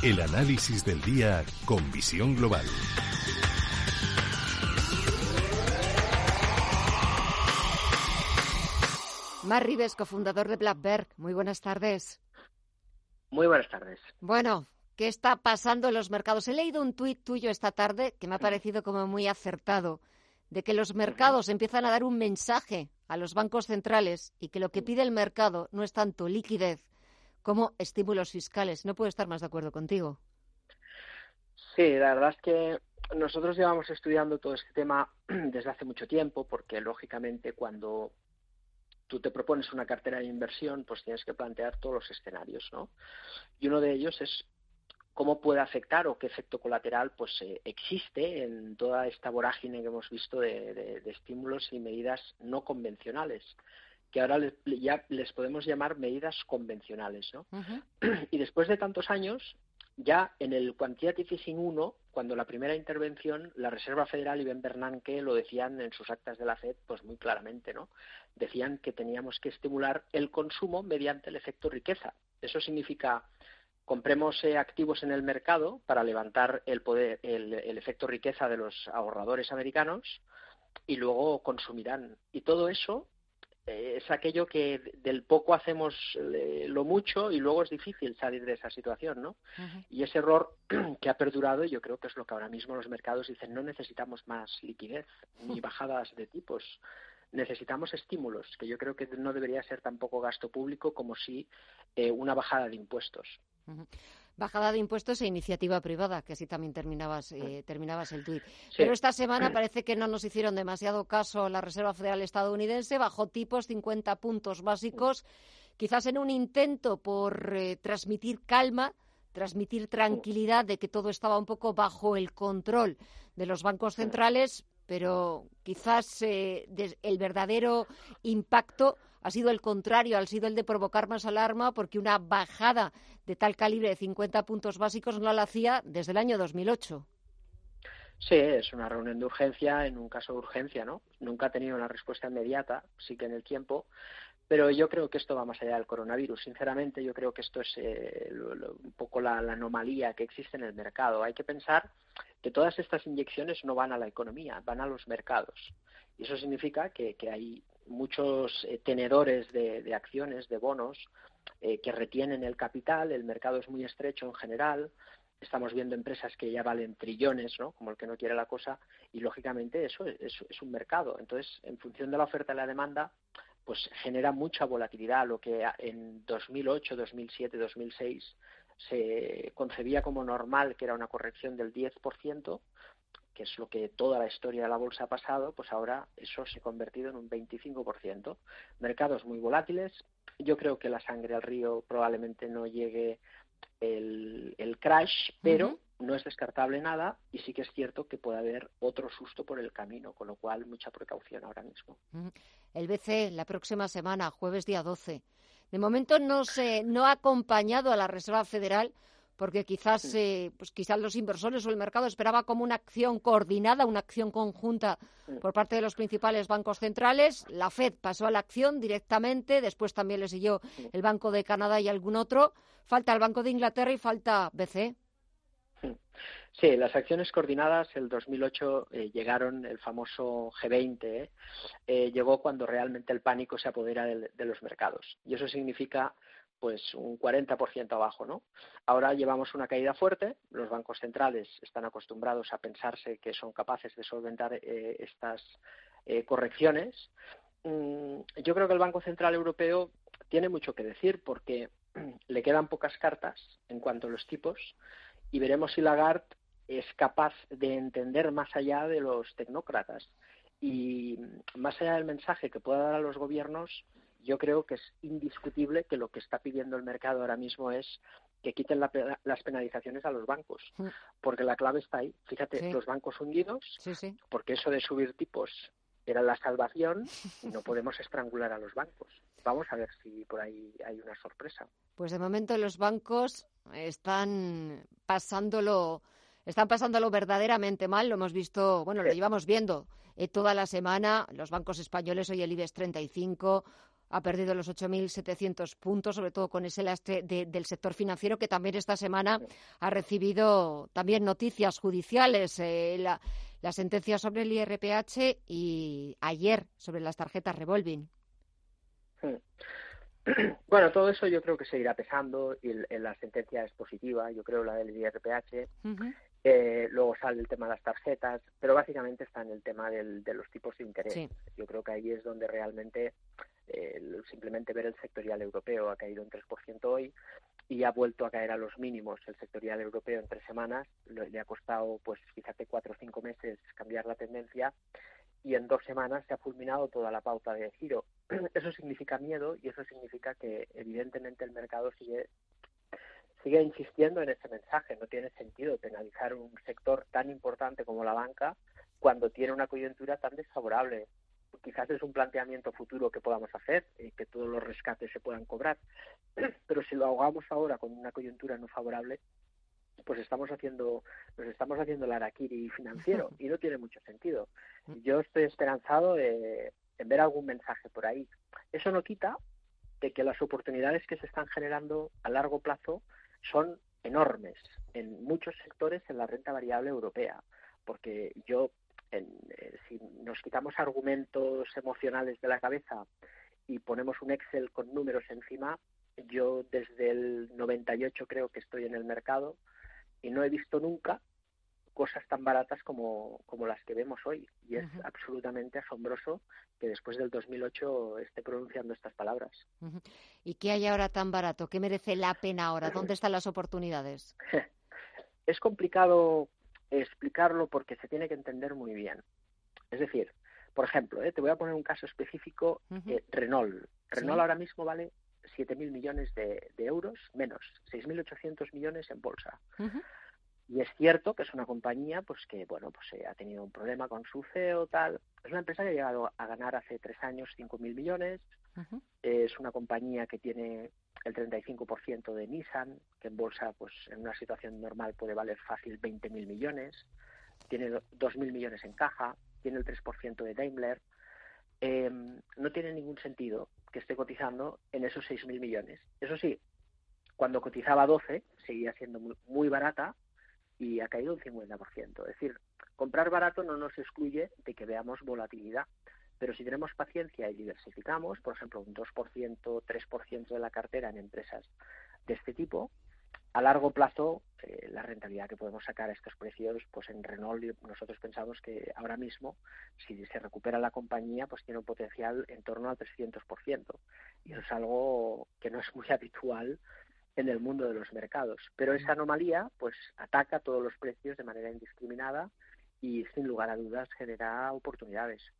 El análisis del día con visión global. Mar Rives, cofundador de Blackberg. Muy buenas tardes. Muy buenas tardes. Bueno, ¿qué está pasando en los mercados? He leído un tuit tuyo esta tarde que me ha parecido como muy acertado, de que los mercados empiezan a dar un mensaje a los bancos centrales y que lo que pide el mercado no es tanto liquidez como estímulos fiscales. No puedo estar más de acuerdo contigo. Sí, la verdad es que nosotros llevamos estudiando todo este tema desde hace mucho tiempo porque lógicamente cuando tú te propones una cartera de inversión, pues tienes que plantear todos los escenarios, ¿no? Y uno de ellos es cómo puede afectar o qué efecto colateral pues eh, existe en toda esta vorágine que hemos visto de, estímulos y medidas no convencionales que ahora ya les podemos llamar medidas convencionales, ¿no? Y después de tantos años, ya en el Quantitative Easing 1, cuando la primera intervención, la Reserva Federal y Ben Bernanke lo decían en sus actas de la FED, pues muy claramente, ¿no? Decían que teníamos que estimular el consumo mediante el efecto riqueza. Eso significa compremos eh, activos en el mercado para levantar el poder, el, efecto riqueza de los ahorradores americanos y luego consumirán. Y todo eso es aquello que del poco hacemos eh, lo mucho y luego es difícil salir de esa situación, ¿no? Y ese error que ha perdurado, yo creo que es lo que ahora mismo los mercados dicen, no necesitamos más liquidez ni bajadas de tipos, necesitamos estímulos, que yo creo que no debería ser tampoco gasto público como si eh, una bajada de impuestos. Bajada de impuestos e iniciativa privada, que así también terminabas, eh, terminabas el tuit. Pero esta semana parece que no nos hicieron demasiado caso la Reserva Federal estadounidense, bajó tipos 50 puntos básicos, quizás en un intento por eh, transmitir calma, transmitir tranquilidad de que todo estaba un poco bajo el control de los bancos centrales, pero quizás eh, el verdadero impacto ha sido el contrario, ha sido el de provocar más alarma porque una bajada de tal calibre de 50 puntos básicos no la hacía desde el año 2008. Sí, es una reunión de urgencia en un caso de urgencia, ¿no? Nunca ha tenido una respuesta inmediata, sí que en el tiempo, pero yo creo que esto va más allá del coronavirus. Sinceramente, yo creo que esto es eh, un poco la, anomalía que existe en el mercado. Hay que pensar que todas estas inyecciones no van a la economía, van a los mercados. Y eso significa que, hay muchos eh, tenedores de, acciones, de bonos, eh, que retienen el capital, el mercado es muy estrecho en general, estamos viendo empresas que ya valen trillones, ¿no? como el que no quiere la cosa, y lógicamente eso es, es un mercado. Entonces, en función de la oferta y la demanda, pues genera mucha volatilidad, lo que en 2008, 2007, 2006 se concebía como normal, que era una corrección del 10%, que es lo que toda la historia de la bolsa ha pasado, pues ahora eso se ha convertido en un 25%. Mercados muy volátiles. Yo creo que la sangre al río probablemente no llegue el, crash, pero no es descartable nada y sí que es cierto que puede haber otro susto por el camino, con lo cual mucha precaución ahora mismo. El BCE la próxima semana, jueves día 12. De momento no se no ha acompañado a la Reserva Federal porque quizás eh, pues quizás los inversores o el mercado esperaba como una acción coordinada, una acción conjunta por parte de los principales bancos centrales. La Fed pasó a la acción directamente, después también le siguió el Banco de Canadá y algún otro. Falta el Banco de Inglaterra y falta BCE. Sí, las acciones coordinadas el 2008 eh, llegaron, el famoso G20, eh, eh, llegó cuando realmente el pánico se apodera de, los mercados. Y eso significa pues un 40% abajo, ¿no? Ahora llevamos una caída fuerte, los bancos centrales están acostumbrados a pensarse que son capaces de solventar estas correcciones. Mm, yo creo que el Banco Central Europeo tiene mucho que decir porque le quedan pocas cartas en cuanto a los tipos y veremos si Lagarde es capaz de entender más allá de los tecnócratas y más allá del mensaje que pueda dar a los gobiernos, yo creo que es indiscutible que lo que está pidiendo el mercado ahora mismo es que quiten las penalizaciones a los bancos, mm. porque la clave está ahí. Fíjate, los bancos hundidos, porque eso de subir tipos era la salvación y no podemos estrangular a los bancos. Vamos a ver si por ahí hay una sorpresa. Pues de momento los bancos están pasándolo están pasándolo verdaderamente mal. Lo hemos visto, bueno, lo llevamos viendo eh, toda la semana. Los bancos españoles, hoy el IBEX 35 ha perdido los 8.700 puntos, sobre todo con ese lastre del sector financiero, que también esta semana ha recibido también noticias judiciales, eh, la, la, sentencia sobre el IRPH y ayer sobre las tarjetas revolving. Bueno, todo eso yo creo que se irá pesando y la sentencia es positiva, yo creo la del IRPH. Eh, luego sale el tema de las tarjetas, pero básicamente está en el tema del, de los tipos de interés. Yo creo que ahí es donde realmente eh, simplemente ver el sectorial europeo ha caído un 3% hoy y ha vuelto a caer a los mínimos el sectorial europeo en tres semanas. Le ha costado, pues, fíjate, cuatro o cinco meses cambiar la tendencia y en dos semanas se ha fulminado toda la pauta de giro. Eso significa miedo y eso significa que evidentemente el mercado sigue sigue insistiendo en ese mensaje. No tiene sentido penalizar un sector tan importante como la banca cuando tiene una coyuntura tan desfavorable. Quizás es un planteamiento futuro que podamos hacer y que todos los rescates se puedan cobrar, pero si lo ahogamos ahora con una coyuntura no favorable, pues estamos haciendo, nos estamos haciendo el araquiri financiero y no tiene mucho sentido. Yo estoy esperanzado en ver algún mensaje por ahí. Eso no quita de que las oportunidades que se están generando a largo plazo son enormes en muchos sectores en la renta variable europea, porque yo, eh, si nos quitamos argumentos emocionales de la cabeza y ponemos un Excel con números encima, yo desde el 98 creo que estoy en el mercado y no he visto nunca cosas tan baratas como, como las que vemos hoy. Y es absolutamente asombroso que después del 2008 esté pronunciando estas palabras. ¿Y qué hay ahora tan barato? ¿Qué merece la pena ahora? ¿Dónde están las oportunidades? es complicado explicarlo porque se tiene que entender muy bien. Es decir, por ejemplo, ¿eh? te voy a poner un caso específico, eh, Renault. Renault ahora mismo vale 7.000 millones de, euros, menos 6.800 millones en bolsa. Y es cierto que es una compañía pues que bueno pues eh, ha tenido un problema con su CEO tal. Es una empresa que ha llegado a ganar hace tres años 5.000 millones. Es una compañía que tiene el 35% de Nissan, que en bolsa pues en una situación normal puede valer fácil 20.000 millones. Tiene 2.000 millones en caja. Tiene el 3% de Daimler. Em, no tiene ningún sentido que esté cotizando en esos 6.000 millones. Eso sí, cuando cotizaba 12 seguía siendo muy, muy barata y ha caído un 50%. Es decir, comprar barato no nos excluye de que veamos volatilidad, pero si tenemos paciencia y diversificamos, por ejemplo, un 2%, 3% de la cartera en empresas de este tipo, a largo plazo eh, la rentabilidad que podemos sacar a estos precios, pues en Renault nosotros pensamos que ahora mismo, si se recupera la compañía, pues tiene un potencial en torno al 300%. Y eso es algo que no es muy habitual en el mundo de los mercados. Pero esa anomalía pues ataca todos los precios de manera indiscriminada y sin lugar a dudas genera oportunidades.